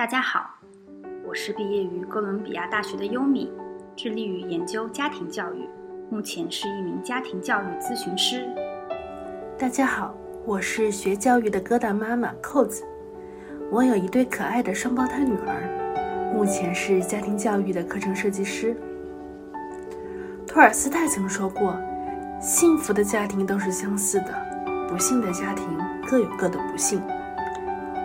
大家好，我是毕业于哥伦比亚大学的优米，致力于研究家庭教育，目前是一名家庭教育咨询师。大家好，我是学教育的疙瘩妈妈扣子，我有一对可爱的双胞胎女儿，目前是家庭教育的课程设计师。托尔斯泰曾说过：“幸福的家庭都是相似的，不幸的家庭各有各的不幸。”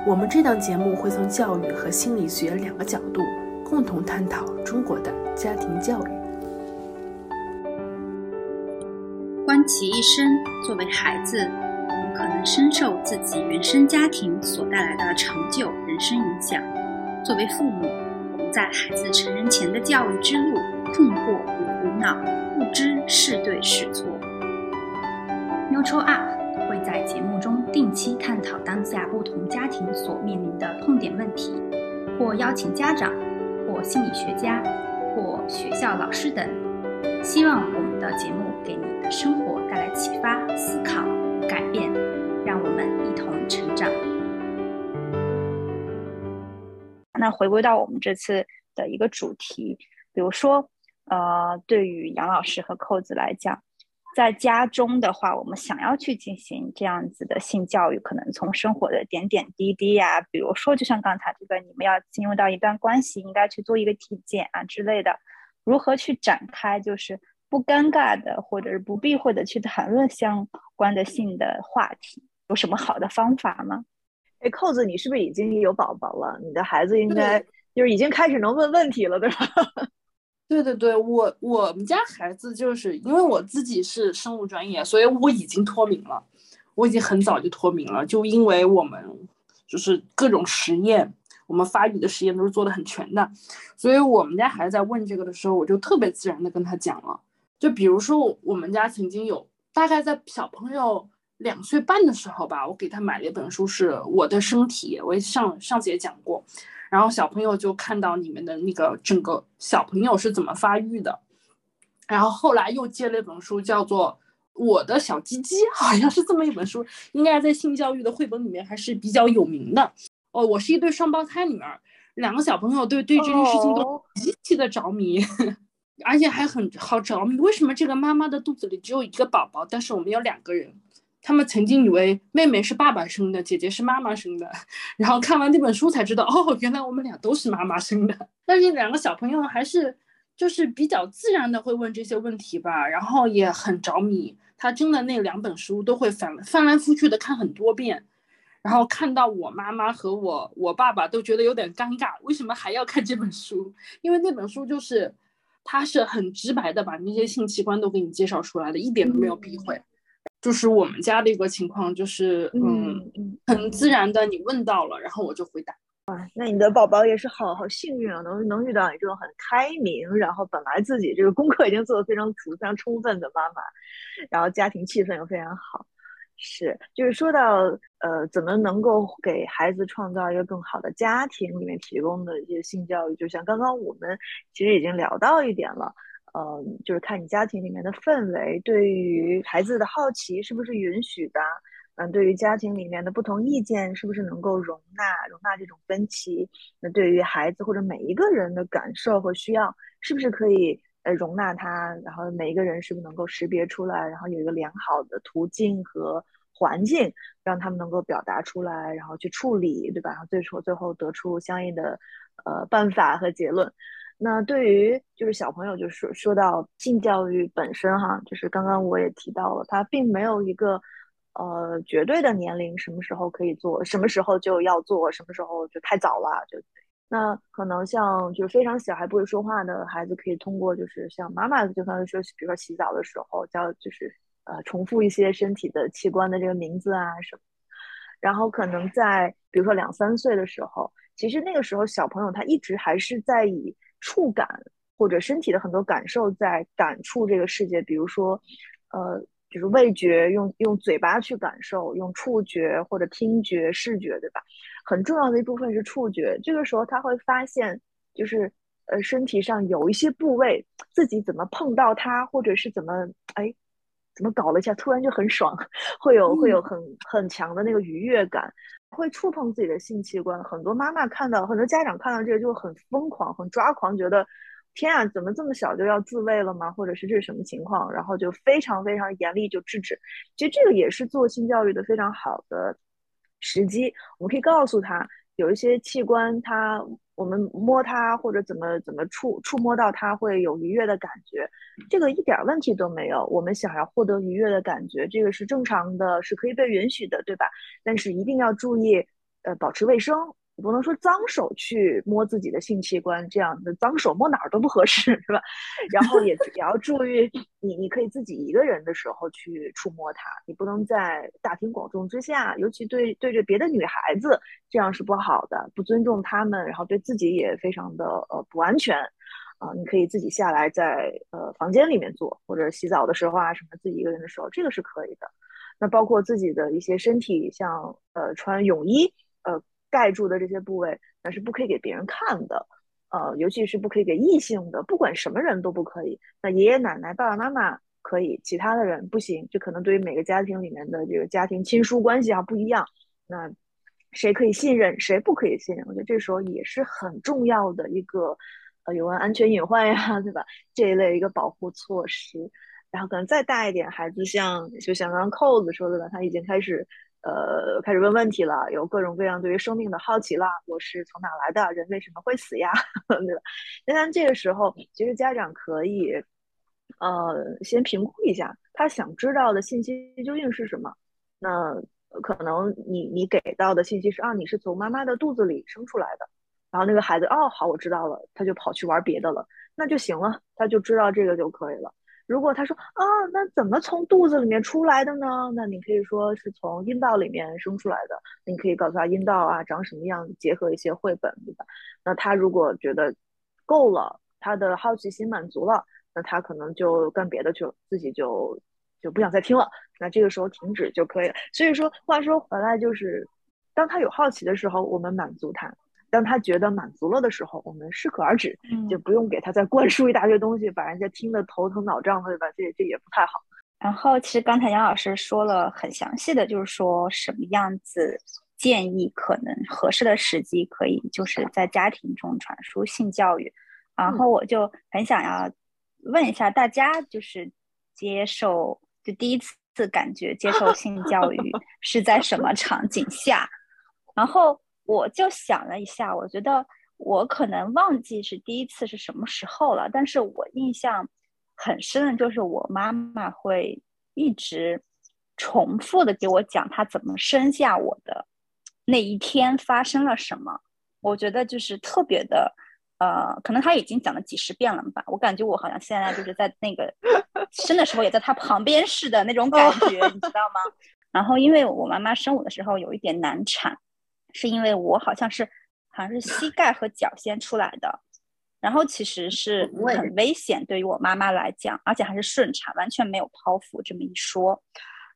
我们这档节目会从教育和心理学两个角度共同探讨中国的家庭教育。观其一生，作为孩子，我们可能深受自己原生家庭所带来的成就、人生影响；作为父母，我们在孩子成人前的教育之路困惑与苦恼，不知是对是错。Neutral Up。会在节目中定期探讨当下不同家庭所面临的痛点问题，或邀请家长、或心理学家、或学校老师等。希望我们的节目给你的生活带来启发、思考、改变，让我们一同成长。那回归到我们这次的一个主题，比如说，呃，对于杨老师和扣子来讲。在家中的话，我们想要去进行这样子的性教育，可能从生活的点点滴滴呀，比如说，就像刚才这个，你们要进入到一段关系，应该去做一个体检啊之类的，如何去展开，就是不尴尬的，或者是不避讳的去谈论相关的性的话题，有什么好的方法吗？哎，扣子，你是不是已经有宝宝了？你的孩子应该就是已经开始能问问题了，对吧？对对对，我我们家孩子就是因为我自己是生物专业，所以我已经脱敏了，我已经很早就脱敏了，就因为我们就是各种实验，我们发育的实验都是做的很全的，所以我们家孩子在问这个的时候，我就特别自然的跟他讲了，就比如说我们家曾经有大概在小朋友两岁半的时候吧，我给他买了一本书，是我的身体，我上上次也讲过。然后小朋友就看到你们的那个整个小朋友是怎么发育的，然后后来又借了一本书，叫做《我的小鸡鸡》，好像是这么一本书，应该在性教育的绘本里面还是比较有名的。哦，我是一对双胞胎女儿，两个小朋友对对这件事情都极其的着迷，而且还很好着迷。为什么这个妈妈的肚子里只有一个宝宝，但是我们有两个人？他们曾经以为妹妹是爸爸生的，姐姐是妈妈生的，然后看完那本书才知道，哦，原来我们俩都是妈妈生的。但是两个小朋友还是就是比较自然的会问这些问题吧，然后也很着迷。他真的那两本书都会翻翻来覆去的看很多遍，然后看到我妈妈和我我爸爸都觉得有点尴尬，为什么还要看这本书？因为那本书就是他是很直白的把那些性器官都给你介绍出来的，一点都没有避讳。就是我们家的一个情况，就是嗯，很自然的你问到了，然后我就回答。啊，那你的宝宝也是好好幸运啊，能能遇到你这种很开明，然后本来自己这个功课已经做得非常足、非常充分的妈妈，然后家庭气氛又非常好。是，就是说到呃，怎么能够给孩子创造一个更好的家庭里面提供的一些性教育，就像刚刚我们其实已经聊到一点了。呃，就是看你家庭里面的氛围，对于孩子的好奇是不是允许的？嗯，对于家庭里面的不同意见是不是能够容纳容纳这种分歧？那对于孩子或者每一个人的感受和需要，是不是可以呃容纳他？然后每一个人是不是能够识别出来？然后有一个良好的途径和环境，让他们能够表达出来，然后去处理，对吧？然后最后最后得出相应的呃办法和结论。那对于就是小朋友，就是说到性教育本身哈，就是刚刚我也提到了，它并没有一个呃绝对的年龄，什么时候可以做，什么时候就要做，什么时候就太早了。就那可能像就是非常小还不会说话的孩子，可以通过就是像妈妈就算是说，比如说洗澡的时候，叫就是呃重复一些身体的器官的这个名字啊什么，然后可能在比如说两三岁的时候，其实那个时候小朋友他一直还是在以触感或者身体的很多感受在感触这个世界，比如说，呃，就是味觉，用用嘴巴去感受，用触觉或者听觉、视觉，对吧？很重要的一部分是触觉。这个时候他会发现，就是呃，身体上有一些部位自己怎么碰到它，或者是怎么哎怎么搞了一下，突然就很爽，会有会有很很强的那个愉悦感，会触碰自己的性器官。很多妈妈看到，很多家长看到这个就很疯狂、很抓狂，觉得天啊，怎么这么小就要自慰了吗？或者是这是什么情况？然后就非常非常严厉就制止。其实这个也是做性教育的非常好的时机，我们可以告诉他。有一些器官，它我们摸它或者怎么怎么触触摸到它会有愉悦的感觉，这个一点问题都没有。我们想要获得愉悦的感觉，这个是正常的，是可以被允许的，对吧？但是一定要注意，呃，保持卫生。你不能说脏手去摸自己的性器官，这样的脏手摸哪儿都不合适，是吧？然后也也要注意，你你可以自己一个人的时候去触摸它，你不能在大庭广众之下，尤其对对着别的女孩子，这样是不好的，不尊重她们，然后对自己也非常的呃不安全啊。你可以自己下来在呃房间里面做，或者洗澡的时候啊什么，自己一个人的时候，这个是可以的。那包括自己的一些身体，像呃穿泳衣，呃。盖住的这些部位，那是不可以给别人看的，呃，尤其是不可以给异性的，不管什么人都不可以。那爷爷奶奶、爸爸妈妈可以，其他的人不行。这可能对于每个家庭里面的这个家庭亲疏关系啊不一样。那谁可以信任，谁不可以信任？我觉得这时候也是很重要的一个，呃，有关安全隐患呀，对吧？这一类一个保护措施。然后可能再大一点，孩子像就像刚刚扣子说的吧，他已经开始。呃，开始问问题了，有各种各样对于生命的好奇了。我是从哪来的？人为什么会死呀？对吧？那这个时候，其实家长可以，呃，先评估一下他想知道的信息究竟是什么。那可能你你给到的信息是啊，你是从妈妈的肚子里生出来的。然后那个孩子哦，好，我知道了，他就跑去玩别的了，那就行了，他就知道这个就可以了。如果他说啊，那怎么从肚子里面出来的呢？那你可以说是从阴道里面生出来的。你可以告诉他阴道啊长什么样，结合一些绘本，对吧？那他如果觉得够了，他的好奇心满足了，那他可能就干别的去了，自己就就不想再听了。那这个时候停止就可以了。所以说，话说回来，就是当他有好奇的时候，我们满足他。当他觉得满足了的时候，我们适可而止，就不用给他再灌输一大堆东西，把人家听得头疼脑胀的，对吧？这这也不太好。然后，其实刚才杨老师说了很详细的，就是说什么样子建议可能合适的时机，可以就是在家庭中传输性教育。然后，我就很想要问一下大家，就是接受就第一次感觉接受性教育 是在什么场景下？然后。我就想了一下，我觉得我可能忘记是第一次是什么时候了，但是我印象很深的就是我妈妈会一直重复的给我讲她怎么生下我的那一天发生了什么。我觉得就是特别的，呃，可能他已经讲了几十遍了吧。我感觉我好像现在就是在那个 生的时候也在她旁边似的那种感觉，你知道吗？然后因为我妈妈生我的时候有一点难产。是因为我好像是，好像是膝盖和脚先出来的，然后其实是很危险，对于我妈妈来讲，而且还是顺产，完全没有剖腹这么一说。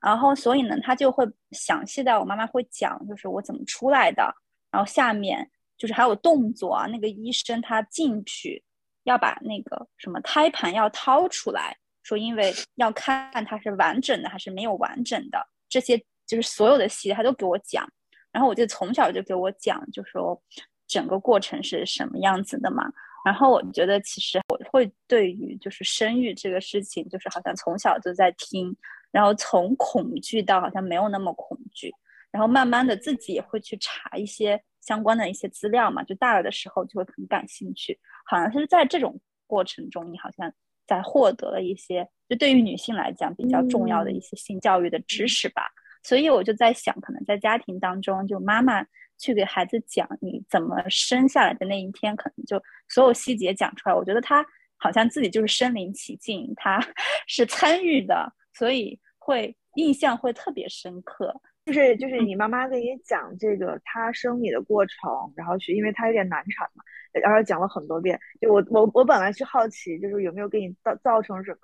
然后所以呢，他就会详细的，我妈妈会讲，就是我怎么出来的，然后下面就是还有动作啊，那个医生他进去要把那个什么胎盘要掏出来，说因为要看它是完整的还是没有完整的，这些就是所有的细节他都给我讲。然后我就从小就给我讲，就说整个过程是什么样子的嘛。然后我觉得其实我会对于就是生育这个事情，就是好像从小就在听，然后从恐惧到好像没有那么恐惧，然后慢慢的自己也会去查一些相关的一些资料嘛。就大了的时候就会很感兴趣，好像是在这种过程中，你好像在获得了一些就对于女性来讲比较重要的一些性教育的知识吧。所以我就在想，可能在家庭当中，就妈妈去给孩子讲你怎么生下来的那一天，可能就所有细节讲出来。我觉得他好像自己就是身临其境，他 是参与的，所以会印象会特别深刻。就是就是你妈妈给你讲这个她生你的过程，然后去，因为她有点难产嘛，然后讲了很多遍。就我我我本来是好奇，就是有没有给你造造成什么。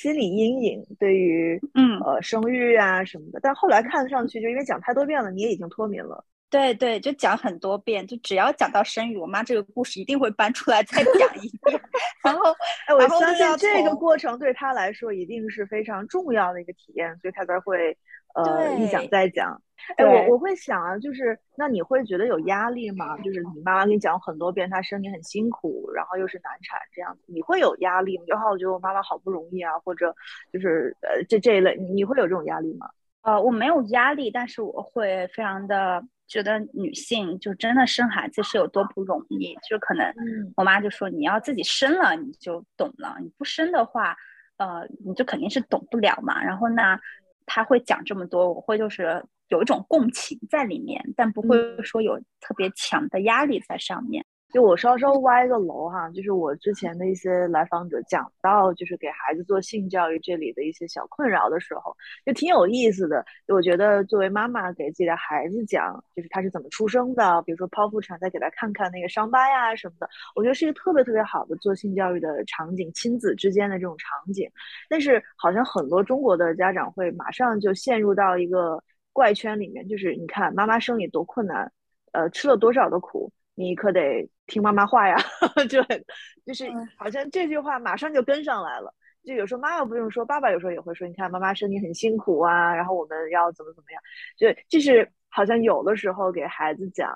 心理阴影对于嗯。呃生育啊什么的，但后来看上去就因为讲太多遍了，你也已经脱敏了，对对，就讲很多遍，就只要讲到生育，我妈这个故事一定会搬出来再讲一遍。然后，哎，我相信这个过程对她来说一定是非常重要的一个体验，所以她才会呃一讲再讲。哎，我我会想啊，就是那你会觉得有压力吗？就是你妈妈跟你讲很多遍，她生你很辛苦，然后又是难产这样子，你会有压力吗？就好，我觉得我妈妈好不容易啊，或者就是呃这这一类，你你会有这种压力吗？呃，我没有压力，但是我会非常的觉得女性就真的生孩子是有多不容易，就可能嗯我妈就说你要自己生了你就懂了，你不生的话，呃，你就肯定是懂不了嘛。然后呢，她会讲这么多，我会就是有一种共情在里面，但不会嗯说有特别强的压力在上面。就我稍稍歪个楼哈，就是我之前的一些来访者讲到，就是给孩子做性教育这里的一些小困扰的时候，就挺有意思的。我觉得作为妈妈给自己的孩子讲，就是他是怎么出生的，比如说剖腹产，再给他看看那个伤疤呀什么的，我觉得是一个特别特别好的做性教育的场景，亲子之间的这种场景。但是好像很多中国的家长会马上就陷入到一个怪圈里面，就是你看妈妈生你多困难，呃，吃了多少的苦。你可得听妈妈话呀，就很就是好像这句话马上就跟上来了。就有时候妈妈不用说，爸爸有时候也会说，你看妈妈身体很辛苦啊，然后我们要怎么怎么样。就就是好像有的时候给孩子讲，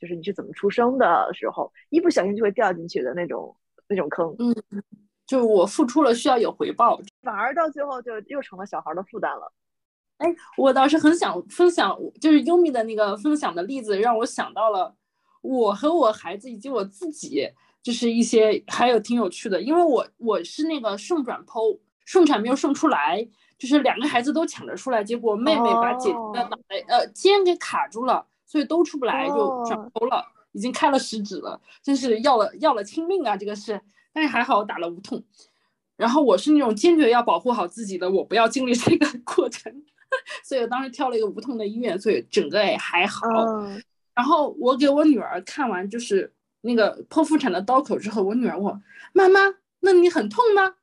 就是你是怎么出生的时候，一不小心就会掉进去的那种那种坑，嗯，就我付出了需要有回报。反而到最后就又成了小孩的负担了。哎，我倒是很想分享，就是优米的那个分享的例子，让我想到了我和我孩子以及我自己，就是一些还有挺有趣的，因为我我是那个顺转剖，顺产没有顺出来，就是两个孩子都抢着出来，结果妹妹把姐姐的脑袋、呃肩给卡住了，所以都出不来，就转哦剖了，已经开了十指了，真是要了要了亲命啊！这个是，但是还好我打了无痛。然后我是那种坚决要保护好自己的，我不要经历这个 过程，所以我当时挑了一个无痛的医院，所以整个也还好。嗯然后我给我女儿看完就是那个剖腹产的刀口之后，我女儿问我妈妈：“那你很痛吗？”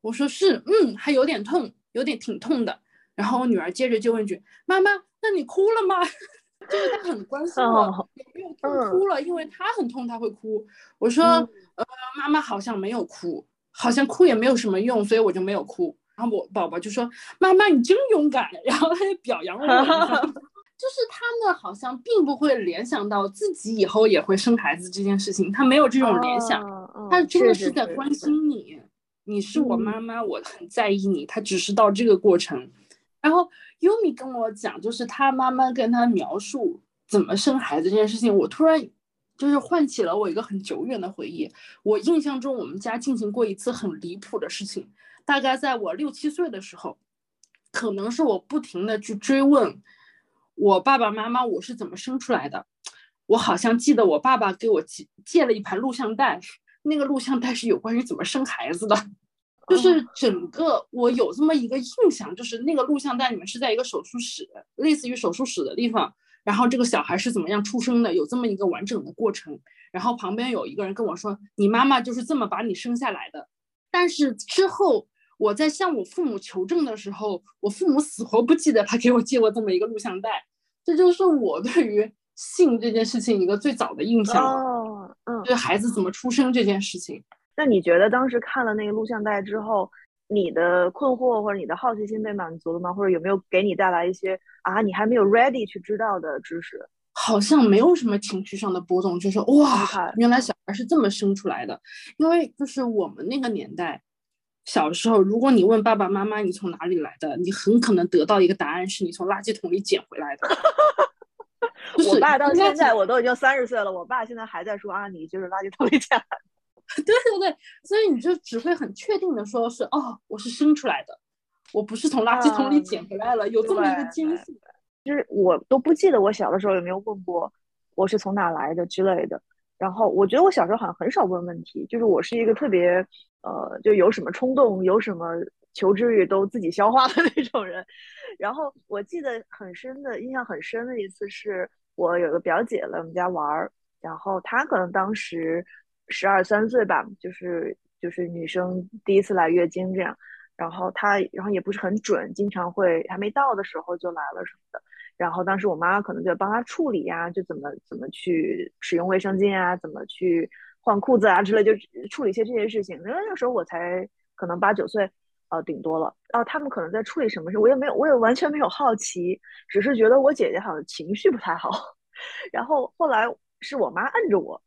我说：“是，嗯，还有点痛，有点挺痛的。”然后我女儿接着就问句：“妈妈，那你哭了吗？” 就是她很关心我哦有没有痛哭了，因为她很痛，她会哭。我说：“嗯呃，妈妈好像没有哭，好像哭也没有什么用，所以我就没有哭。”然后我宝宝就说：“妈妈，你真勇敢。”然后他就表扬了我。就是他们好像并不会联想到自己以后也会生孩子这件事情，他没有这种联想，哦他真的是是在关是是心你，你是我嗯妈妈，我很在意你，他只是到这个过程。然后优米跟我讲，就是他妈妈跟他描述怎么生孩子这件事情，我突然就是唤起了我一个很久远的回忆。我印象中我们家进行过一次很离谱的事情，大概在我六七岁的时候，可能是我不停的去追问。我爸爸妈妈我是怎么生出来的？我好像记得我爸爸给我借借了一盘录像带，那个录像带是有关于怎么生孩子的，就是整个我有这么一个印象，就是那个录像带里面是在一个手术室，类似于手术室的地方，然后这个小孩是怎么样出生的，有这么一个完整的过程，然后旁边有一个人跟我说，你妈妈就是这么把你生下来的，但是之后。我在向我父母求证的时候，我父母死活不记得他给我借过这么一个录像带，这就是我对于性这件事情一个最早的印象，哦，嗯，就是孩子怎么出生这件事情。那你觉得当时看了那个录像带之后，你的困惑或者你的好奇心被满足了吗？或者有没有给你带来一些啊你还没有 ready 去知道的知识？好像没有什么情绪上的波动，就是哇原来小孩是这么生出来的。因为就是我们那个年代，小时候如果你问爸爸妈妈你从哪里来的，你很可能得到一个答案是你从垃圾桶里捡回来的。就是我爸到现在我都已经三十岁了，我爸现在还在说啊你就是垃圾桶里捡来的。对对对，所以你就只会很确定的说是哦，我是生出来的，我不是从垃圾桶里捡回来了，有这么一个坚信。就是我都不记得我小的时候有没有问过我是从哪来的之类的。然后我觉得我小时候好像很少问问题，就是我是一个特别呃，就有什么冲动、有什么求知欲都自己消化的 那种人。然后我记得很深的印象很深的一次是我有个表姐来我们家玩儿，然后她可能当时十二三岁吧，就是就是女生第一次来月经这样。然后她然后也不是很准，经常会还没到的时候就来了什么的。然后当时我妈可能就帮她处理呀，就怎么怎么去使用卫生巾啊，怎么去换裤子啊之类，就处理一些这些事情。因为那时候我才可能八九岁，呃，顶多了。然后，他们可能在处理什么事，我也没有，我也完全没有好奇，只是觉得我姐姐好像情绪不太好。然后后来是我妈摁着我。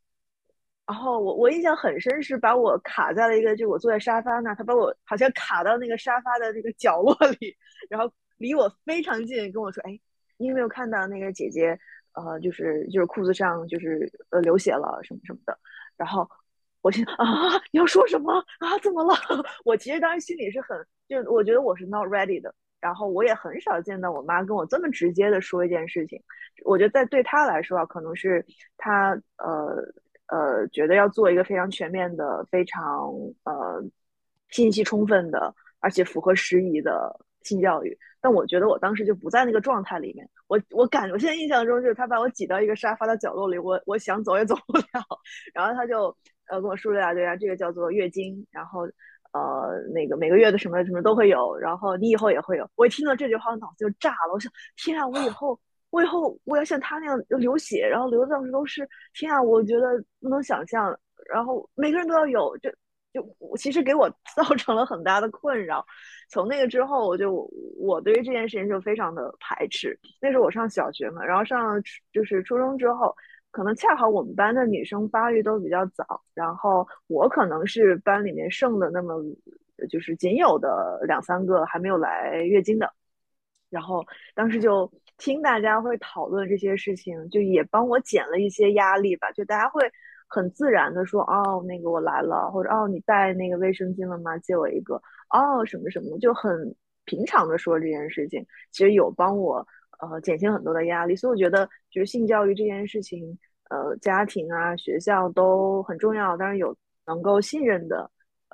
然后我我印象很深，是把我卡在了一个，就我坐在沙发那，她把我好像卡到那个沙发的那个角落里，然后离我非常近，跟我说：“哎，你有没有看到那个姐姐？呃，就是就是裤子上就是呃流血了什么什么的。”然后我心 啊，你要说什么啊？怎么了？我其实当时心里是很，就我觉得我是 not ready 的。然后我也很少见到我妈跟我这么直接的说一件事情。我觉得在对她来说啊，可能是她呃。呃，觉得要做一个非常全面的、非常呃信息充分的，而且符合时宜的性教育。但我觉得我当时就不在那个状态里面。我我感，我现在印象中就是他把我挤到一个沙发的角落里，我我想走也走不了。然后他就呃跟我说了呀，对呀，这个叫做月经，然后呃那个每个月的什么什么都会有，然后你以后也会有。我一听到这句话，脑子就炸了。我想，天啊，我以后。我以后我要像他那样流血，然后流的到处都是，天啊！我觉得不能想象。然后每个人都要有，就就其实给我造 成了很大的困扰。从那个之后，我就我对于这件事情就非常的排斥。那时候我上小学嘛，然后上就是初中之后，可能恰好我们班的女生发育都比较早，然后我可能是班里面剩的那么就是仅有的两三个还没有来月经的，然后当时就。听大家会讨论这些事情，就也帮我减了一些压力吧。就大家会很自然的说：“哦，那个我来了，或者哦，你带那个卫生巾了吗？借我一个。”哦，什么什么，就很平常的说这件事情，其实有帮我呃减轻很多的压力。所以我觉得，就是性教育这件事情，呃，家庭啊、学校都很重要。当然，有能够信任的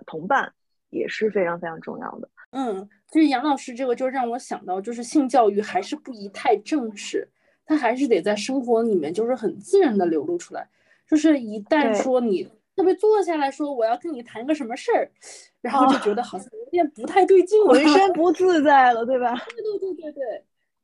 同伴也是非常非常重要的。嗯。其实杨老师这个就让我想到，就是性教育还是不宜太正式，它还是得在生活里面就是很自然的流露出来。就是一旦说你特别坐下来说我要跟你谈个什么事儿，然后就觉得好像有点不太对劲，浑身不 自在了，对吧？对对对对对，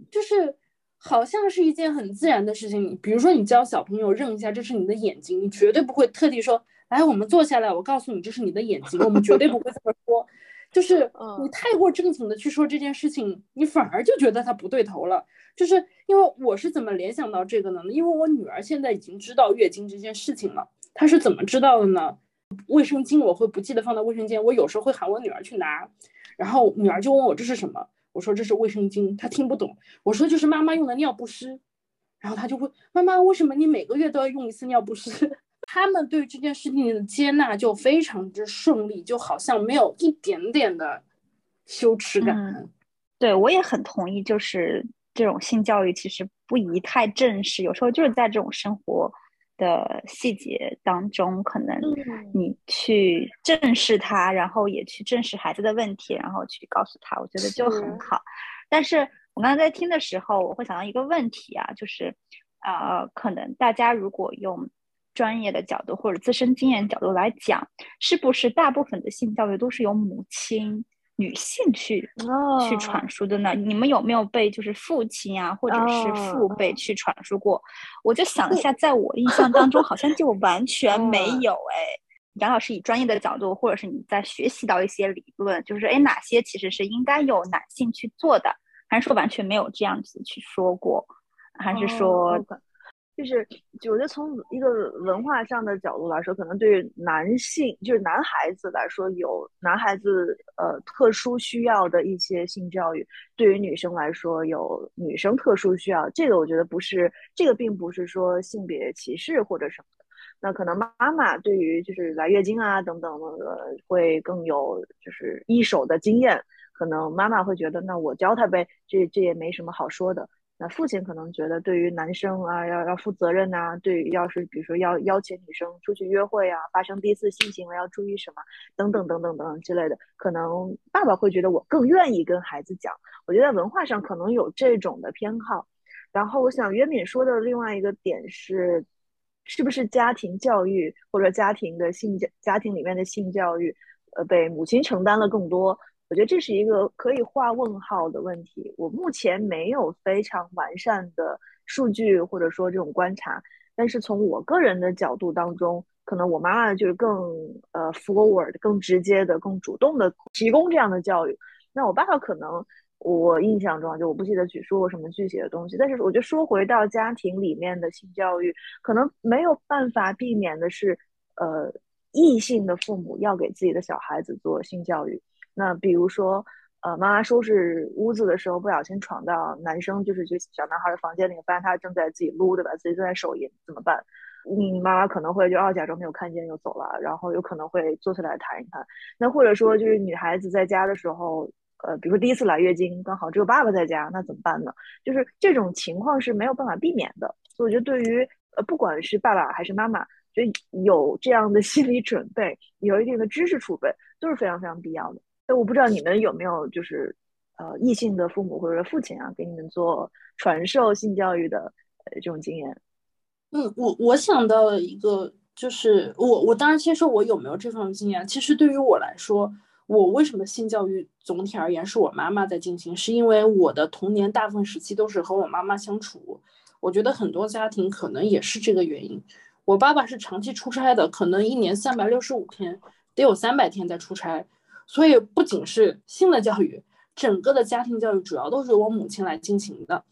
就是好像是一件很自然的事情。你比如说你教小朋友认一下这是你的眼睛，你绝对不会特地说来我们坐下来，我告诉你这是你的眼睛，我们绝对不会这么说。就是你太过正经的去说这件事情，你反而就觉得他不对头了。就是因为我是怎么联想到这个呢？因为我女儿现在已经知道月经这件事情了。她是怎么知道的呢？卫生巾我会不记得放到卫生间，我有时候会喊我女儿去拿，然后女儿就问我这是什么，我说这是卫生巾，她听不懂。我说就是妈妈用的尿不湿，然后她就会妈妈为什么你每个月都要用一次尿不湿？他们对这件事情的接纳就非常之顺利，就好像没有一点点的羞耻感。对我也很同意，就是这种性教育其实不宜太正式，有时候就是在这种生活的细节当中，可能你去正视它，然后也去正视孩子的问题，然后去告诉他，我觉得就很好。但是我刚才在听的时候，我会想到一个问题啊，就是呃，可能大家如果用专业的角度或者自身经验角度来讲，是不是大部分的性教育都是由母亲、女性去去传输的呢？你们有没有被就是父亲啊，或者是父辈去传输过？我就想一下，在我印象当中，好像就完全没有。哎，杨老师以专业的角度，或者是你在学习到一些理论，就是哎，哪些其实是应该有男性去做的，还是说完全没有这样子去说过？还是说？就是，我觉得从一个文化上的角度来说，可能对于男性，就是男孩子来说，有男孩子呃特殊需要的一些性教育；对于女生来说，有女生特殊需要。这个我觉得不是，这个并不是说性别歧视或者什么的。那可能妈妈对于就是来月经啊等等的，会更有就是一手的经验。可能妈妈会觉得，那我教他呗，这这也没什么好说的。那父亲可能觉得，对于男生啊，要要负责任呐。对于要是比如说要邀请女生出去约会啊，发生第一次性行为要注意什么，等等等等等等之类的，可能爸爸会觉得我更愿意跟孩子讲。我觉得文化上可能有这种的偏好。然后我想约敏说的另外一个点是，是不是家庭教育或者家庭的性教家庭里面的性教育，呃，被母亲承担了更多？我觉得这是一个可以画问号的问题。我目前没有非常完善的数据或者说这种观察，但是从我个人的角度当中，可能我妈妈就是更呃 forward、更直接的、更主动的提供这样的教育。那我爸爸可能。我印象中就我不记得举说过什么具体的东西，但是我觉得说回到家庭里面的性教育，可能没有办法避免的是，呃，异性的父母要给自己的小孩子做性教育。那比如说，呃，妈妈收拾屋子的时候不小心闯到男生就是就小男孩的房间里，发现他正在自己撸，对吧？自己正在手淫，怎么办？嗯，妈妈可能会就哦假装没有看见就走了，然后有可能会坐下来谈一谈。那或者说就是女孩子在家的时候。呃，比如说第一次来月经，刚好只有爸爸在家，那怎么办呢？就是这种情况是没有办法避免的。所以我觉得，对于呃，不管是爸爸还是妈妈，就有这样的心理准备，有一定的知识储备，都是非常非常必要的。那我不知道你们有没有就是呃，异性的父母或者父亲啊，给你们做传授性教育的呃这种经验。嗯，我我想到了一个，就是我我当然先说我有没有这方面经验。其实对于我来说。我为什么性教育总体而言是我妈妈在进行？是因为我的童年大部分时期都是和我妈妈相处。我觉得很多家庭可能也是这个原因。我爸爸是长期出差的，可能一年三百六十五天得有三百天在出差，所以不仅是性的教育，整个的家庭教育主要都是我母亲来进行的。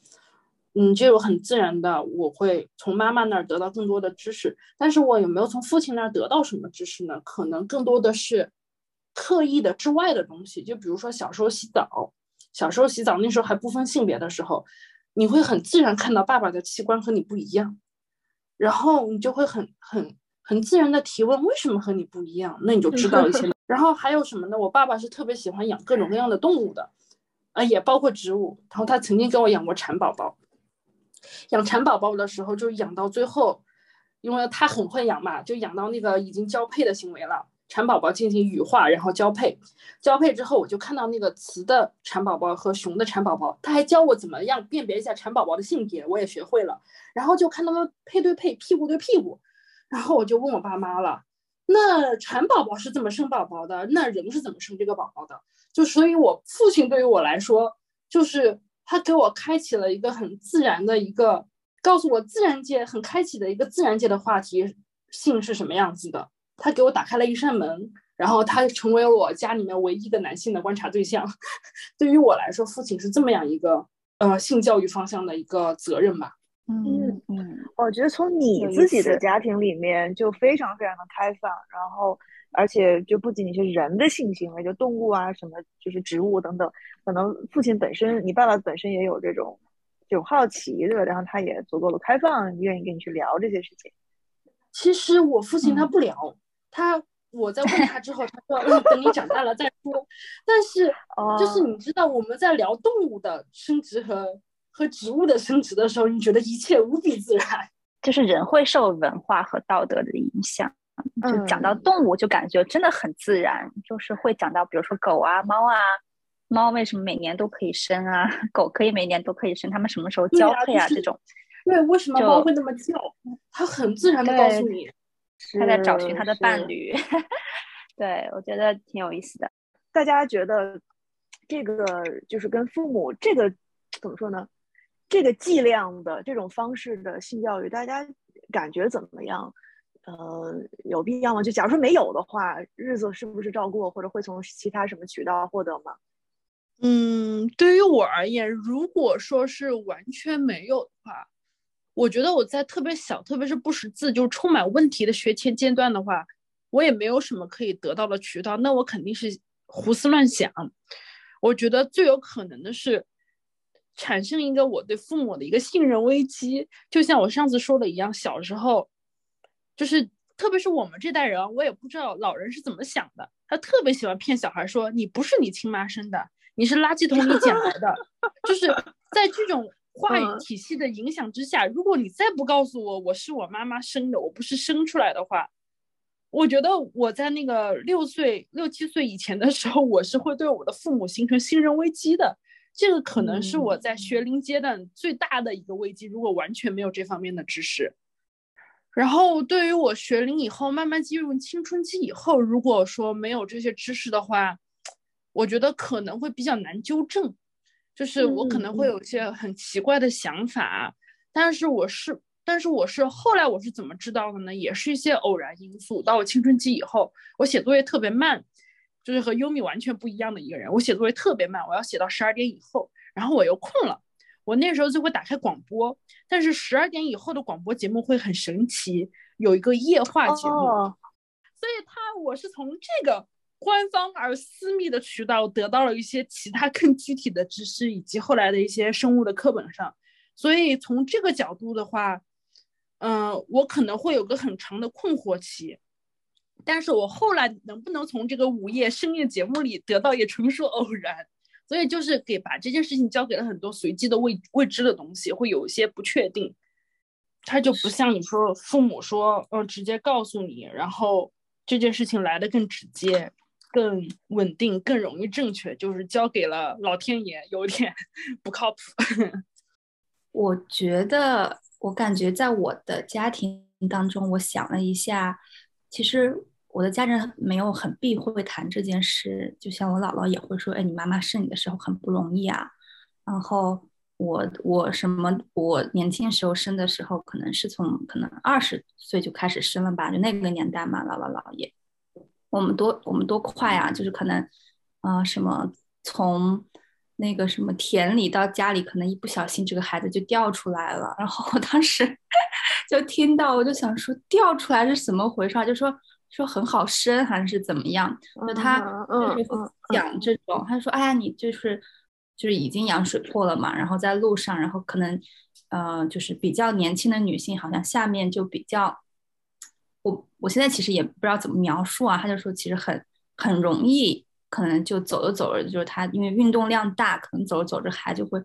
嗯，就很自然的，我会从妈妈那儿得到更多的知识。但是我有没有从父亲那儿得到什么知识呢？可能更多的是。刻意的之外的东西，就比如说小时候洗澡，小时候洗澡那时候还不分性别的时候，你会很自然看到爸爸的器官和你不一样，然后你就会很很很自然的提问为什么和你不一样，那你就知道一些。然后还有什么呢？我爸爸是特别喜欢养各种各样的动物的，啊，也包括植物。然后他曾经给我养过蚕宝宝，养蚕宝宝的时候就养到最后，因为他很会养嘛，就养到那个已经交配的行为了。蚕宝宝进行羽化，然后交配。交配之后，我就看到那个雌的蚕宝宝和雄的蚕宝宝。他还教我怎么样辨别一下蚕宝宝的性别，我也学会了。然后就看他们配对配，屁股对屁股。然后我就问我爸妈了：那蚕宝宝是怎么生宝宝的？那人是怎么生这个宝宝的？就所以，我父亲对于我来说，就是他给我开启了一个很自然的一个，告诉我自然界很开启的一个自然界的话题，性是什么样子的。他给我打开了一扇门，然后他成为了我家里面唯一的男性的观察对象。对于我来说，父亲是这么样一个呃性教育方向的一个责任吧。嗯嗯，我觉得从你自己的家庭里面就非常非常的开放，然后而且就不仅仅是人的性行为，就动物啊什么，就是植物等等，可能父亲本身，你爸爸本身也有这种这种好奇对吧？然后他也足够的开放，愿意跟你去聊这些事情。其实我父亲他不聊。他，我在问他之后，他说：“嗯，等你长大了再说。”但是，就是你知道，我们在聊动物的生殖和和植物的生殖的时候，你觉得一切无比自然。就是人会受文化和道德的影响，就讲到动物，就感觉真的很自然。就是会讲到，比如说狗啊、猫啊，猫为什么每年都可以生啊？狗可以每年都可以生，它们什么时候交配啊？这种。对，为什么猫会那么叫？它很自然的告诉你。它在找寻它的伴侣，对我觉得挺有意思的。大家觉得这个就是跟父母这个怎么说呢？这个剂量的这种方式的性教育，大家感觉怎么样？呃，有必要吗？就假如说没有的话，日子是不是照过，或者会从其他什么渠道获得吗？嗯，对于我而言，如果说是完全没有的话。我觉得我在特别小，特别是不识字就充满问题的学前阶段的话，我也没有什么可以得到的渠道，那我肯定是胡思乱想。我觉得最有可能的是产生一个我对父母的一个信任危机，就像我上次说的一样，小时候就是特别是我们这代人，我也不知道老人是怎么想的，他特别喜欢骗小孩说你不是你亲妈生的，你是垃圾桶里捡来的，就是在这种。话语体系的影响之下，如果你再不告诉我我是我妈妈生的，我不是生出来的话，我觉得我在那个六岁、六七岁以前的时候，我是会对我的父母形成信任危机的。这个可能是我在学龄阶段最大的一个危机。如果完全没有这方面的知识，然后对于我学龄以后慢慢进入青春期以后，如果说没有这些知识的话，我觉得可能会比较难纠正，就是我可能会有一些很奇怪的想法，但是我是，但是我是后来我是怎么知道的呢？也是一些偶然因素。到我青春期以后，我写作业特别慢，就是和优米完全不一样的一个人。我写作业特别慢，我要写到十二点以后，然后我又困了，我那时候就会打开广播，但是十二点以后的广播节目会很神奇，有一个夜话节目，所以他我是从这个。官方而私密的渠道得到了一些其他更具体的知识，以及后来的一些生物的课本上。所以从这个角度的话，嗯，我可能会有个很长的困惑期。但是我后来能不能从这个午夜深夜节目里得到，也纯属偶然。所以就是给把这件事情交给了很多随机的未未知的东西，会有一些不确定。他就不像你说父母说，嗯，直接告诉你，然后这件事情来的更直接。更稳定、更容易正确，就是交给了老天爷，有点 不靠谱。我觉得，我感觉在我的家庭当中，我想了一下，其实我的家人没有很避讳谈这件事。就像我姥姥也会说：“哎，你妈妈生你的时候很不容易啊。”然后我我什么，我年轻时候生的时候，可能是从可能二十岁就开始生了吧，就那个年代嘛，姥姥姥爷。我们多我们多快啊！就是可能，啊，什么从那个什么田里到家里，可能一不小心这个孩子就掉出来了。然后我当时 就听到，我就想说掉出来是怎么回事？就说说很好生还是怎么样？就他就是讲这种，他说哎呀，你就是就是已经羊水破了嘛，然后在路上，然后可能呃就是比较年轻的女性，好像下面就比较。我我现在其实也不知道怎么描述啊，他就说其实很很容易，可能就走着走着，就是他因为运动量大，可能走着走着还就会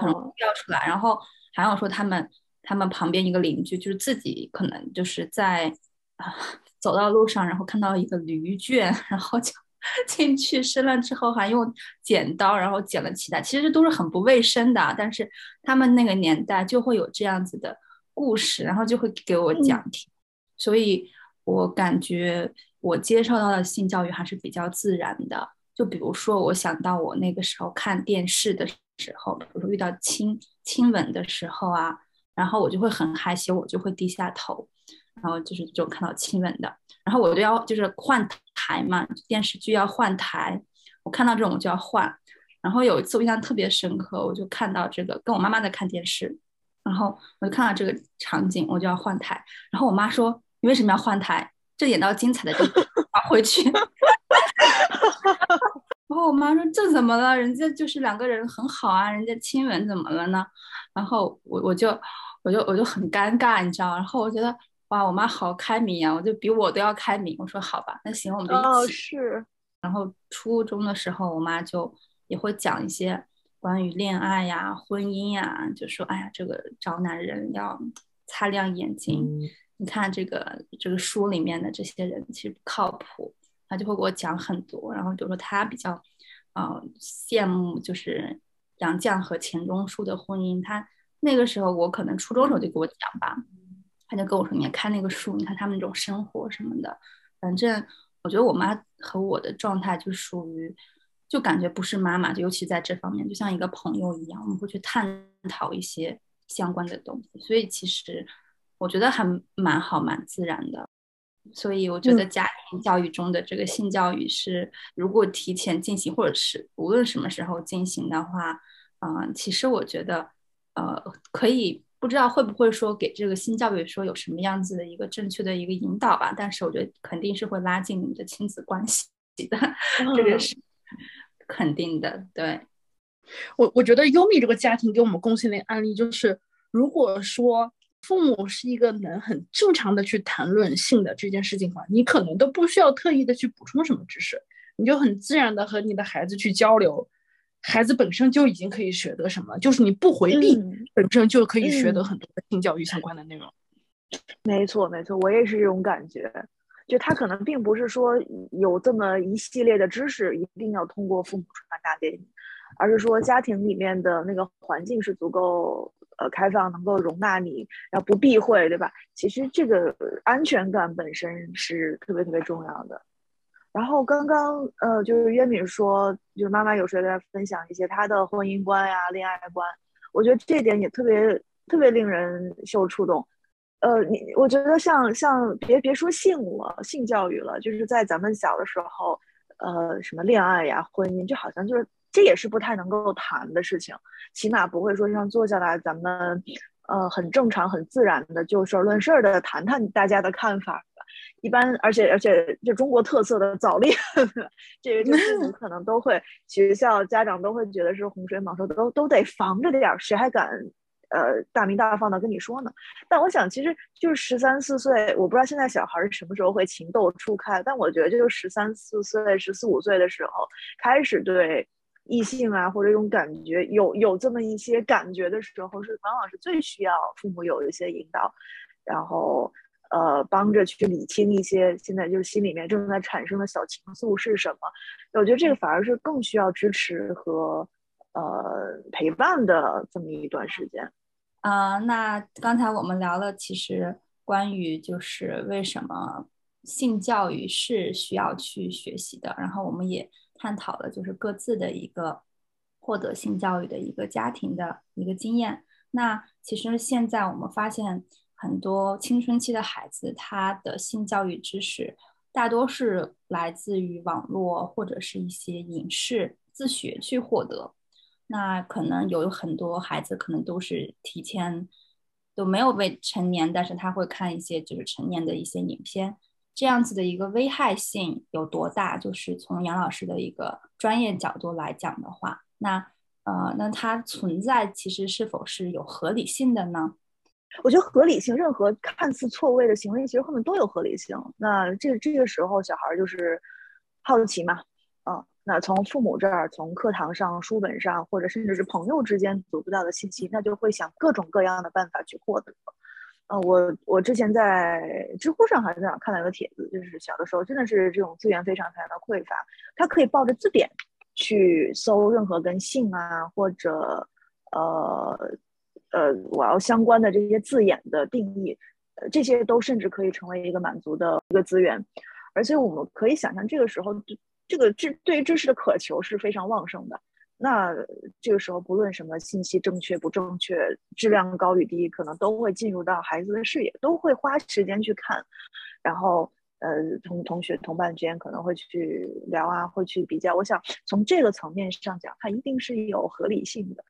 很容易掉出来。然后还有说他们他们旁边一个邻居就是自己可能就是在啊走到路上，然后看到一个驴圈，然后就 进去生了之后还用剪刀然后剪了脐带，其实都是很不卫生的。但是他们那个年代就会有这样子的故事，然后就会给我讲听。所以，我感觉我接受到的性教育还是比较自然的。就比如说，我想到我那个时候看电视的时候，比如说遇到亲亲吻的时候啊，然后我就会很害羞，我就会低下头，然后就是就看到亲吻的，然后我就要就是换台嘛，电视剧要换台，我看到这种我就要换。然后有一次我印象特别深刻，我就看到这个跟我妈妈在看电视，然后我就看到这个场景，我就要换台，然后我妈说。你为什么要换台？这演到精彩的就拿回去。然后我妈说：“这怎么了？人家就是两个人很好啊，人家亲吻怎么了呢？”然后我我就我就我就很尴尬，你知道？然后我觉得哇，我妈好开明啊，我就比我都要开明。我说好吧，那行，我们就一起。是。然后初中的时候，我妈就也会讲一些关于恋爱呀、婚姻呀，就说：“哎呀，这个找男人要擦亮眼睛。”你看这个这个书里面的这些人其实不靠谱，他就会给我讲很多，然后就说他比较，呃，羡慕就是杨绛和钱钟书的婚姻。他那个时候我可能初中时候就给我讲吧，他就跟我说你看那个书，你看他们那种生活什么的。反正我觉得我妈和我的状态就属于，就感觉不是妈妈，就尤其在这方面，就像一个朋友一样，我们会去探讨一些相关的东西。所以其实。我觉得还蛮好，蛮自然的，所以我觉得家庭教育中的这个性教育是，如果提前进行，或者是无论什么时候进行的话，嗯，其实我觉得，呃，可以不知道会不会说给这个新教育说有什么样子的一个正确的一个引导吧，但是我觉得肯定是会拉近你们的亲子关系的，这个是肯定的。对我，我觉得优米这个家庭给我们贡献的案例就是，如果说。父母是一个能很正常的去谈论性的这件事情的话，你可能都不需要特意的去补充什么知识，你就很自然的和你的孩子去交流，孩子本身就已经可以学得什么，就是你不回避，本身就可以学得很多性教育相关的内容。没错，没错，我也是这种感觉，就他可能并不是说有这么一系列的知识一定要通过父母传达给你，而是说家庭里面的那个环境是足够。呃，开放能够容纳你，然后不避讳，对吧？其实这个安全感本身是特别特别重要的。然后刚刚呃，就是约敏说，就是妈妈有时候在分享一些她的婚姻观呀、恋爱观，我觉得这点也特别特别令人受触动。呃，你我觉得像像别别说性了，性教育了，就是在咱们小的时候，呃，什么恋爱呀、婚姻，就好像就是这也是不太能够谈的事情，起码不会说像坐下来咱们呃很正常、很自然的就事论事的谈谈大家的看法。一般，而且而且，就中国特色的早恋，这个父母 可能都会，学校家长都会觉得是洪水猛兽，都都得防着点儿，谁还敢呃大明大放的跟你说呢？但我想，其实就是十三四岁，我不知道现在小孩什么时候会情窦初开，但我觉得就是十三四岁、十四五岁的时候，开始对异性啊或者这种感觉有有这么一些感觉的时候，是往往是最需要父母有一些引导，然后。呃，帮着去理清一些现在就是心里面正在产生的小情愫是什么？我觉得这个反而是更需要支持和呃陪伴的这么一段时间。啊，那刚才我们聊了，其实关于就是为什么性教育是需要去学习的，然后我们也探讨了就是各自的一个获得性教育的一个家庭的一个经验。那其实现在我们发现。很多青春期的孩子，他的性教育知识大多是来自于网络或者是一些影视自学去获得。那可能有很多孩子可能都是提前都没有未成年，但是他会看一些就是成年的一些影片，这样子的一个危害性有多大？就是从杨老师的一个专业角度来讲的话，那呃，那它存在其实是否是有合理性的呢？我觉得合理性，任何看似错位的行为，其实后面都有合理性。那这这个时候，小孩就是好奇嘛，嗯，那从父母这儿，从课堂上、书本上，或者甚至是朋友之间得不到的信息，那就会想各种各样的办法去获得。嗯，我我之前在知乎上还是在哪看到一个帖子，就是小的时候真的是这种资源非常非常的匮乏，他可以抱着字典去搜任何跟性啊或者呃。呃，我要相关的这些字眼的定义，呃，这些都甚至可以成为一个满足的一个资源，而且我们可以想象，这个时候这个知对于知识的渴求是非常旺盛的。那这个时候，不论什么信息正确不正确，质量高与低，可能都会进入到孩子的视野，都会花时间去看，然后呃，同同学同伴之间可能会去聊啊，会去比较。我想从这个层面上讲，它一定是有合理性的。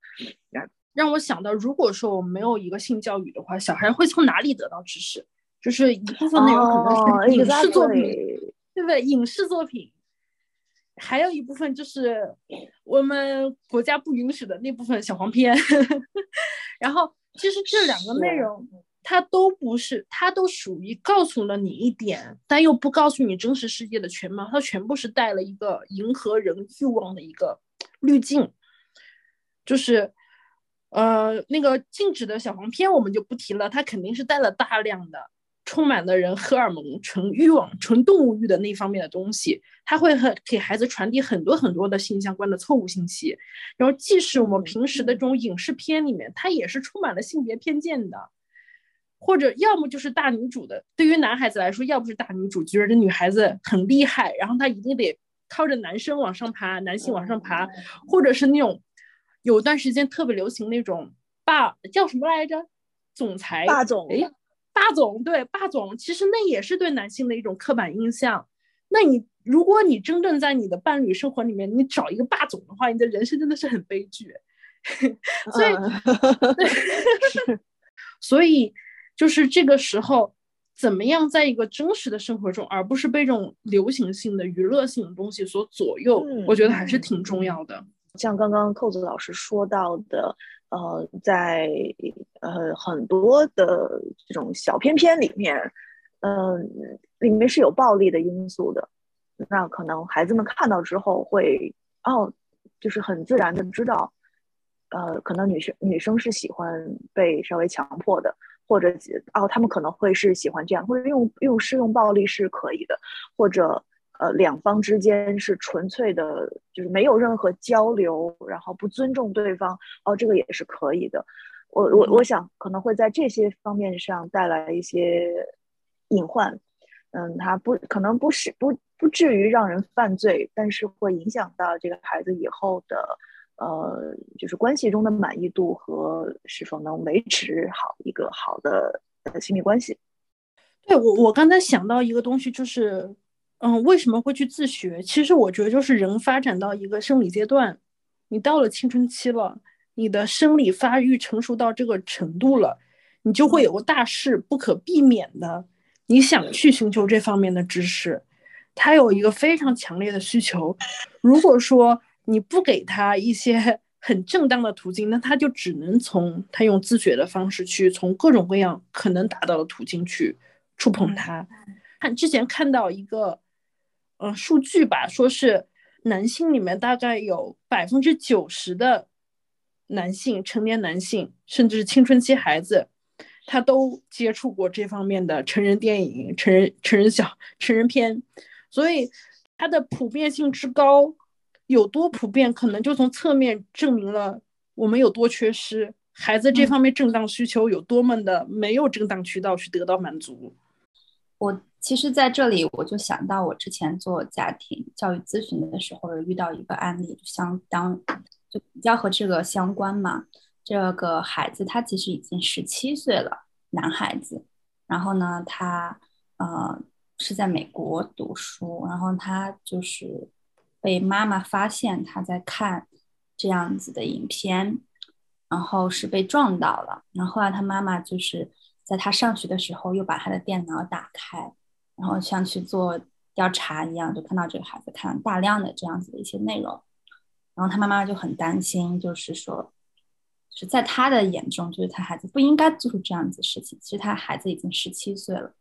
让我想到，如果说我没有一个性教育的话，小孩会从哪里得到知识？就是一部分内容可能是影视作品，对不对？影视作品，还有一部分就是我们国家不允许的那部分小黄片。然后，其实这两个内容，它都不是，它都属于告诉了你一点，但又不告诉你真实世界的全貌。它全部是带了一个迎合人欲望的一个滤镜，就是。呃，那个禁止的小黄片我们就不提了，它肯定是带了大量的充满了人荷尔蒙、纯欲望、纯动物欲的那方面的东西，它会很给孩子传递很多很多的性相关的错误信息。然后，即使我们平时的这种影视片里面，它也是充满了性别偏见的，或者要么就是大女主的，对于男孩子来说，要不是大女主觉得这女孩子很厉害，然后她一定得靠着男生往上爬，男性往上爬，或者是那种。有段时间特别流行那种霸叫什么来着？总裁霸总哎，霸总对霸总，其实那也是对男性的一种刻板印象。那你如果你真正在你的伴侣生活里面，你找一个霸总的话，你的人生真的是很悲剧。所以，所以就是这个时候，怎么样在一个真实的生活中，而不是被这种流行性的娱乐性的东西所左右，我觉得还是挺重要的。像刚刚扣子老师说到的，呃，在呃很多的这种小片片里面，嗯，里面是有暴力的因素的。那可能孩子们看到之后会，哦，就是很自然的知道，呃，可能女生女生是喜欢被稍微强迫的，或者哦，他们可能会是喜欢这样，或者用用施用暴力是可以的，或者。呃，两方之间是纯粹的，就是没有任何交流，然后不尊重对方，哦，这个也是可以的。我我我想可能会在这些方面上带来一些隐患，嗯，他不可能不是不不至于让人犯罪，但是会影响到这个孩子以后的呃，就是关系中的满意度和是否能维持好一个好的呃亲密关系。对我，我刚才想到一个东西，就是，嗯，为什么会去自学？其实我觉得就是人发展到一个生理阶段，你到了青春期了，你的生理发育成熟到这个程度了，你就会有个大事不可避免的。你想去寻求这方面的知识，他有一个非常强烈的需求。如果说你不给他一些 很正当的途径，那他就只能从他用自学的方式去从各种各样可能达到的途径去触碰它。看之前看到一个，嗯，数据吧，说是男性里面大概有百分之九十的男性，成年男性，甚至是青春期孩子。他都接触过这方面的成人电影、成人成人小成人片，所以它的普遍性之高，有多普遍，可能就从侧面证明了我们有多缺失，孩子这方面正当需求有多么的没有正当渠道去得到满足。我其实在这里，我就想到我之前做家庭教育咨询的时候，遇到一个案例，相当就比较和这个相关嘛。这个孩子他其实已经十七岁了，男孩子。然后呢，他呃是在美国读书，然后他就是被妈妈发现他在看这样子的影片，然后是被撞到了。然后后来他妈妈就是在他上学的时候又把他的电脑打开，然后像去做调查一样，就看到这个孩子看大量的这样子的一些内容。然后他妈妈就很担心，就是说。是在他的眼中，就是他孩子不应该做出这样子的事情。其实他孩子已经十七岁了。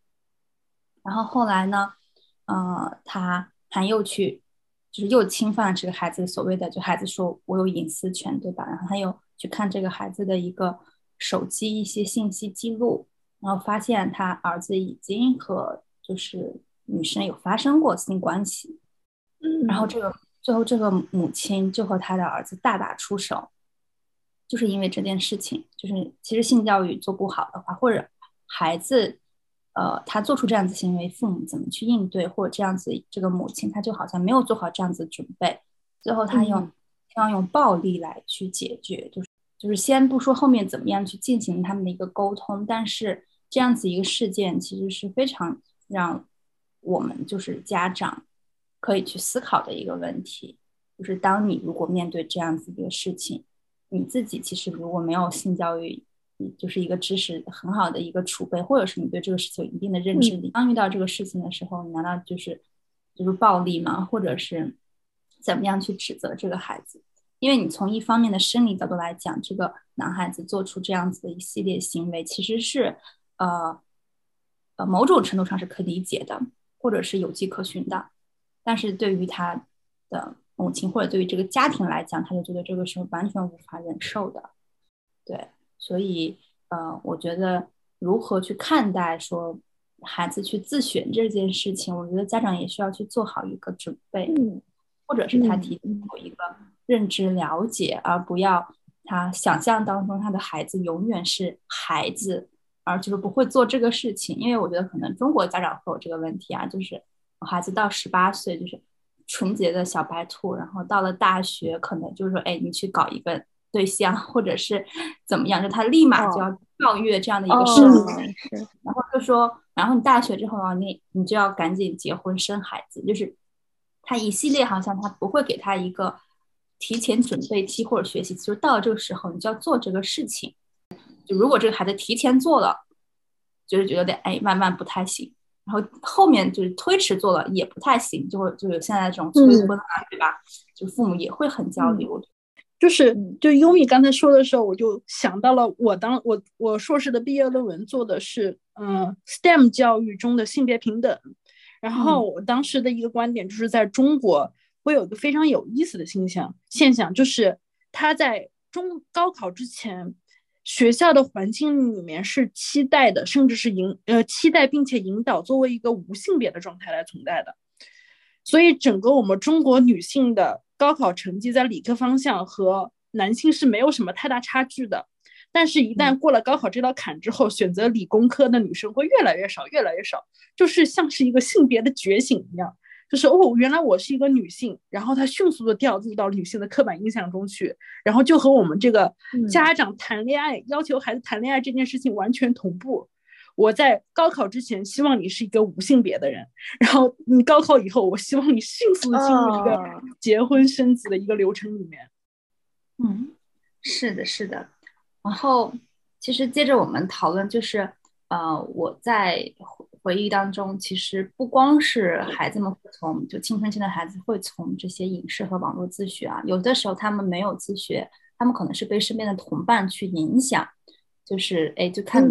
然后后来呢，呃，他还又去，就是又侵犯了这个孩子所谓的，就孩子说我有隐私权，对吧？然后他又去看这个孩子的一个手机一些信息记录，然后发现他儿子已经和就是女生有发生过性关系。嗯。然后这个最后这个母亲就和他的儿子大打出手。就是因为这件事情，就是其实性教育做不好的话，或者孩子，呃，他做出这样子行为，父母怎么去应对，或者这样子，这个母亲她就好像没有做好这样子准备，最后他用要用暴力来去解决，就是就是先不说后面怎么样去进行他们的一个沟通，但是这样子一个事件其实是非常让我们就是家长可以去思考的一个问题，就是当你如果面对这样子一个事情。你自己其实如果没有性教育，你就是一个知识很好的一个储备，或者是你对这个事情有一定的认知力。当遇到这个事情的时候，你难道就是就是暴力吗？或者是怎么样去指责这个孩子？因为你从一方面的生理角度来讲，这个男孩子做出这样子的一系列行为，其实是呃呃某种程度上是可理解的，或者是有迹可循的。但是对于他的。母亲或者对于这个家庭来讲，他就觉得这个是完全无法忍受的，对，所以呃，我觉得如何去看待说孩子去自选这件事情，我觉得家长也需要去做好一个准备，或者是他提前有一个认知了解，而不要他想象当中他的孩子永远是孩子，而就是不会做这个事情，因为我觉得可能中国家长会有这个问题啊，就是孩子到十八岁就是。纯洁的小白兔，然后到了大学，可能就是说，哎，你去搞一个对象，或者是怎么样，就他立马就要跳跃这样的一个生活，然后就说，然后你大学之后啊，你你就要赶紧结婚生孩子，就是他一系列好像他不会给他一个提前准备期或者学习期，就到了这个时候你就要做这个事情，就如果这个孩子提前做了，就是觉得哎慢慢不太行。然后后面就是推迟做了也不太行，就会就是现在这种催婚啊，对吧？就父母也会很焦虑。就是就优米刚才说的时候，我就想到了我当我我硕士的毕业论文做的是嗯 STEM 教育中的性别平等。然后我当时的一个观点就是在中国会有一个非常有意思的现象现象，就是他在中高考之前。学校的环境里面是期待的，甚至是引呃期待并且引导作为一个无性别的状态来存在的，所以整个我们中国女性的高考成绩在理科方向和男性是没有什么太大差距的。但是，一旦过了高考这道坎之后，选择理工科的女生会越来越少，越来越少，就是像是一个性别的觉醒一样，就是哦，原来我是一个女性，然后她迅速的掉入到女性的刻板印象中去，然后就和我们这个家长谈恋爱要求孩子谈恋爱这件事情完全同步。我在高考之前希望你是一个无性别的人，然后你高考以后，我希望你迅速的进入一个结婚生子的一个流程里面。嗯，是的，是的。然后，其实接着我们讨论，就是呃，我在回忆当中，其实不光是孩子们会从就青春期的孩子会从这些影视和网络自学啊，有的时候他们没有自学，他们可能是被身边的同伴去影响，就是哎，就看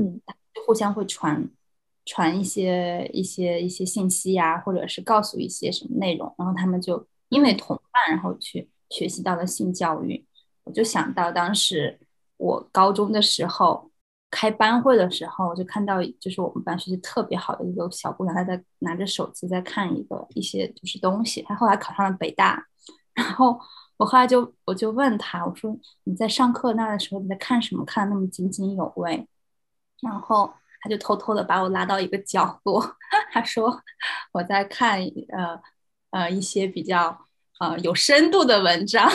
互相会传传一些一些一些信息呀，或者是告诉一些什么内容，然后他们就因为同伴，然后去学习到了性教育。我就想到当时我高中的时候开班会的时候，我就看到就是我们班学习特别好的一个小姑娘，她在拿着手机在看一个一些就是东西。她后来考上了北大，然后我后来就我就问她，我说你在上课那的时候你在看什么？看的那么津津有味。然后她就偷偷的把我拉到一个角落，她说我在看呃呃一些比较呃有深度的文章。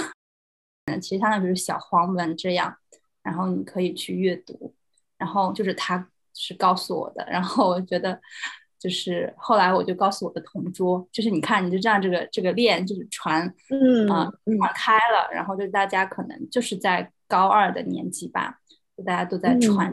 嗯，其他的就是小黄文这样，然后你可以去阅读，然后就是他是告诉我的，然后我觉得就是后来我就告诉我的同桌，就是你看你就这样这个这个链就是传，嗯啊传开了，然后就大家可能就是在高二的年纪吧，就大家都在传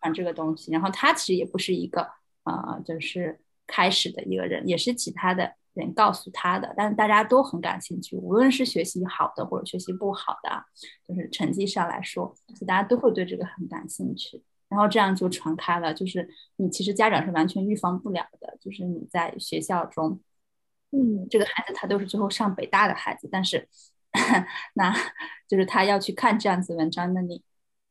传这个东西，然后他其实也不是一个呃就是开始的一个人，也是其他的。人告诉他的，但是大家都很感兴趣，无论是学习好的或者学习不好的，就是成绩上来说，大家都会对这个很感兴趣，然后这样就传开了。就是你其实家长是完全预防不了的，就是你在学校中，嗯，这个孩子他都是最后上北大的孩子，但是 那就是他要去看这样子文章，那你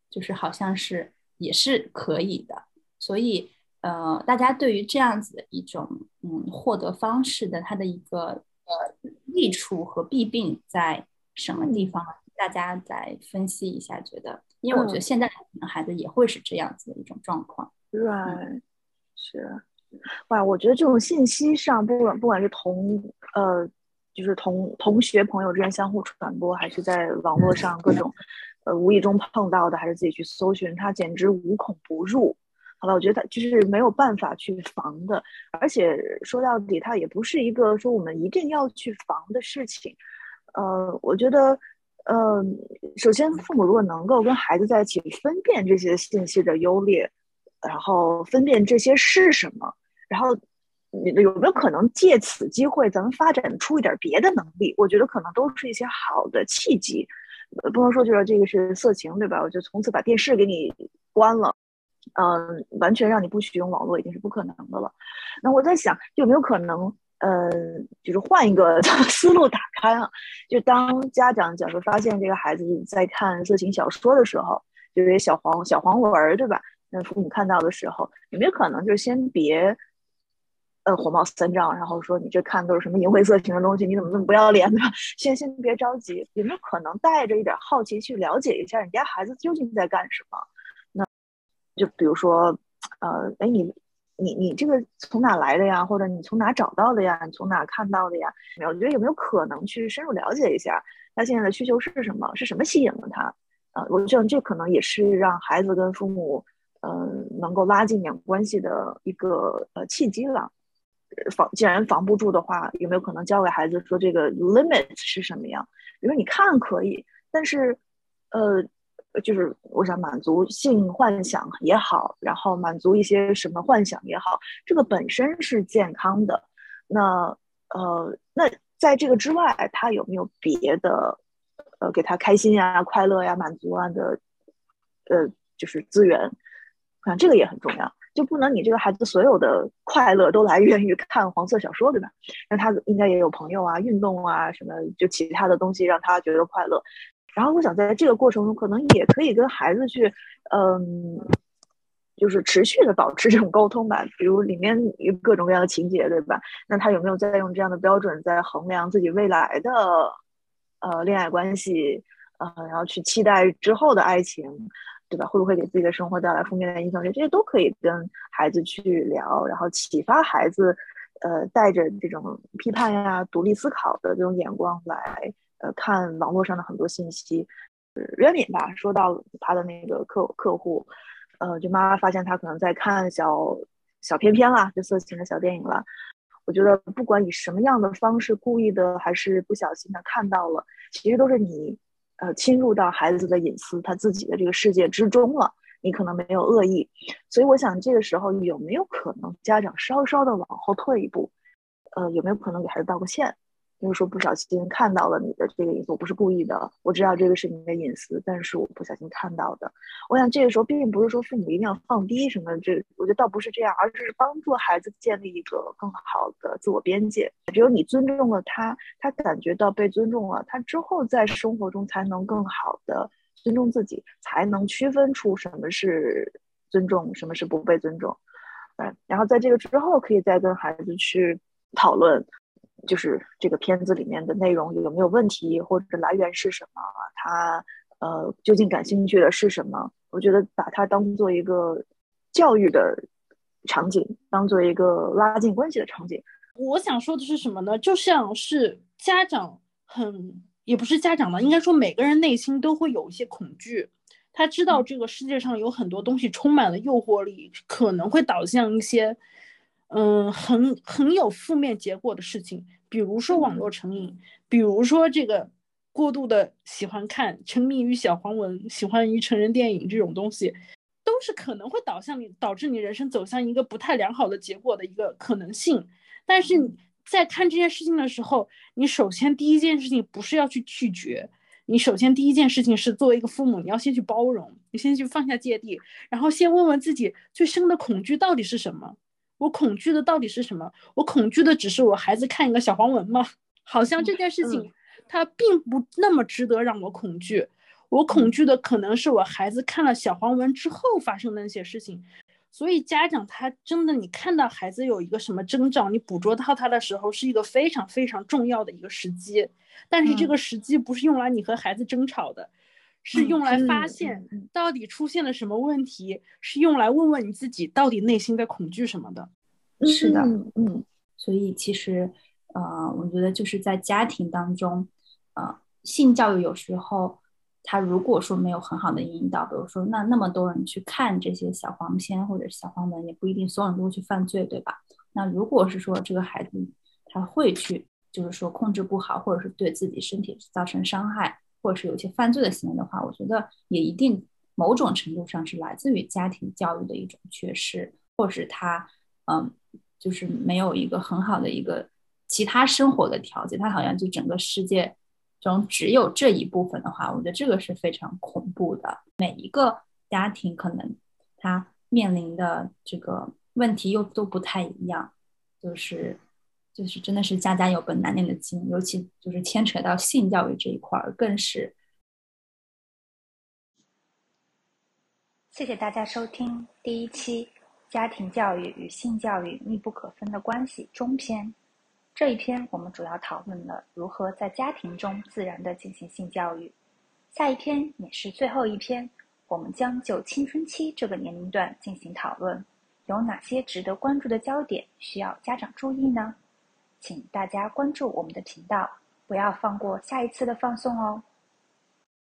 就是好像是也是可以的，所以。呃，大家对于这样子的一种嗯获得方式的它的一个呃益处和弊病在什么地方？大家再分析一下，觉得，因为我觉得现在可能孩子也会是这样子的一种状况。对，是，哇，我觉得这种信息上，不管不管是同呃，就是同同学朋友之间相互传播，还是在网络上各种呃无意中碰到的，还是自己去搜寻，它简直无孔不入。好吧，我觉得就是没有办法去防的，而且说到底，它也不是一个说我们一定要去防的事情。呃，我觉得，呃，首先父母如果能够跟孩子在一起分辨这些信息的优劣，然后分辨这些是什么，然后你有没有可能借此机会咱们发展出一点别的能力？我觉得可能都是一些好的契机。不能说就是这个是色情，对吧？我就从此把电视给你关了。嗯，完全让你不许用网络已经是不可能的了。那我在想，有没有可能，呃，就是换一个 思路打开啊？就当家长假如发现这个孩子在看色情小说的时候，就这些小黄小黄文儿，对吧？那父母看到的时候，有没有可能就先别，呃，火冒三丈，然后说你这看都是什么淫秽色情的东西，你怎么那么不要脸呢？先先别着急，有没有可能带着一点好奇去了解一下人家孩子究竟在干什么？那就比如说，呃，哎，你你你这个从哪来的呀？或者你从哪找到的呀？你从哪看到的呀？没有，我觉得有没有可能去深入了解一下他现在的需求是什么？是什么吸引了他？呃，我觉得这可能也是让孩子跟父母，嗯，能够拉近点关系的一个呃契机了。防既然防不住的话，有没有可能教给孩子说这个 limit 是什么样？比如说你看可以，但是，呃。就是我想满足性幻想也好，然后满足一些什么幻想也好，这个本身是健康的。那呃，那在这个之外，他有没有别的呃给他开心呀、快乐呀、满足啊的呃就是资源？看这个也很重要，就不能你这个孩子所有的快乐都来源于看黄色小说，对吧？那他应该也有朋友啊、运动啊什么，就其他的东西让他觉得快乐。然后我想在这个过程中，可能也可以跟孩子去，嗯，就是持续的保持这种沟通吧。比如里面有各种各样的情节，对吧？那他有没有在用这样的标准在衡量自己未来的，呃，恋爱关系，呃，然后去期待之后的爱情，对吧？会不会给自己的生活带来负面的影响？这些都可以跟孩子去聊，然后启发孩子，呃，带着这种批判呀、独立思考的这种眼光来，呃，看网络上的很多信息。袁敏吧，说到他的那个客客户，呃，就妈妈发现他可能在看小小片片啦，就色情的小电影了。我觉得不管以什么样的方式，故意的还是不小心的看到了，其实都是你，呃，侵入到孩子的隐私，他自己的这个世界之中了。你可能没有恶意，所以我想这个时候有没有可能家长稍稍的往后退一步，呃，有没有可能给孩子道个歉？就是说不小心看到了你的这个隐私，我不是故意的，我知道这个是你的隐私，但是我不小心看到的。我想这个时候并不是说父母一定要放低什么，这我觉得倒不是这样，而是帮助孩子建立一个更好的自我边界。只有你尊重了他，他感觉到被尊重了，他之后在生活中才能更好的尊重自己，才能区分出什么是尊重，什么是不被尊重。嗯，然后在这个之后，可以再跟孩子去讨论。就是这个片子里面的内容有没有问题，或者来源是什么？他呃究竟感兴趣的是什么？我觉得把它当做一个教育的场景，当做一个拉近关系的场景。我想说的是什么呢？就像是家长很，也不是家长吧，应该说每个人内心都会有一些恐惧。他知道这个世界上有很多东西充满了诱惑力，可能会导向一些。嗯，很很有负面结果的事情，比如说网络成瘾，比如说这个过度的喜欢看、沉迷于小黄文、喜欢于成人电影这种东西，都是可能会导向你导致你人生走向一个不太良好的结果的一个可能性。但是你在看这件事情的时候，你首先第一件事情不是要去拒绝，你首先第一件事情是作为一个父母，你要先去包容，你先去放下芥蒂，然后先问问自己最深的恐惧到底是什么。我恐惧的到底是什么？我恐惧的只是我孩子看一个小黄文吗？好像这件事情它并不那么值得让我恐惧。我恐惧的可能是我孩子看了小黄文之后发生的那些事情。所以家长他真的，你看到孩子有一个什么征兆，你捕捉到他的时候，是一个非常非常重要的一个时机。但是这个时机不是用来你和孩子争吵的。是用来发现到底出现了什么问题，是用来问问你自己到底内心在恐惧什么的。是的，嗯，所以其实，呃，我觉得就是在家庭当中，呃，性教育有时候，他如果说没有很好的引导，比如说那那么多人去看这些小黄片或者小黄文，也不一定所有人都会去犯罪，对吧？那如果是说这个孩子他会去，就是说控制不好，或者是对自己身体造成伤害。或者是有些犯罪的行为的话，我觉得也一定某种程度上是来自于家庭教育的一种缺失，或是他嗯，就是没有一个很好的一个其他生活的条件，他好像就整个世界中只有这一部分的话，我觉得这个是非常恐怖的。每一个家庭可能他面临的这个问题又都不太一样，就是。就是真的是家家有本难念的经，尤其就是牵扯到性教育这一块儿，更是。谢谢大家收听第一期《家庭教育与性教育密不可分的关系》中篇。这一篇我们主要讨论了如何在家庭中自然的进行性教育。下一篇也是最后一篇，我们将就青春期这个年龄段进行讨论，有哪些值得关注的焦点需要家长注意呢？请大家关注我们的频道，不要放过下一次的放送哦。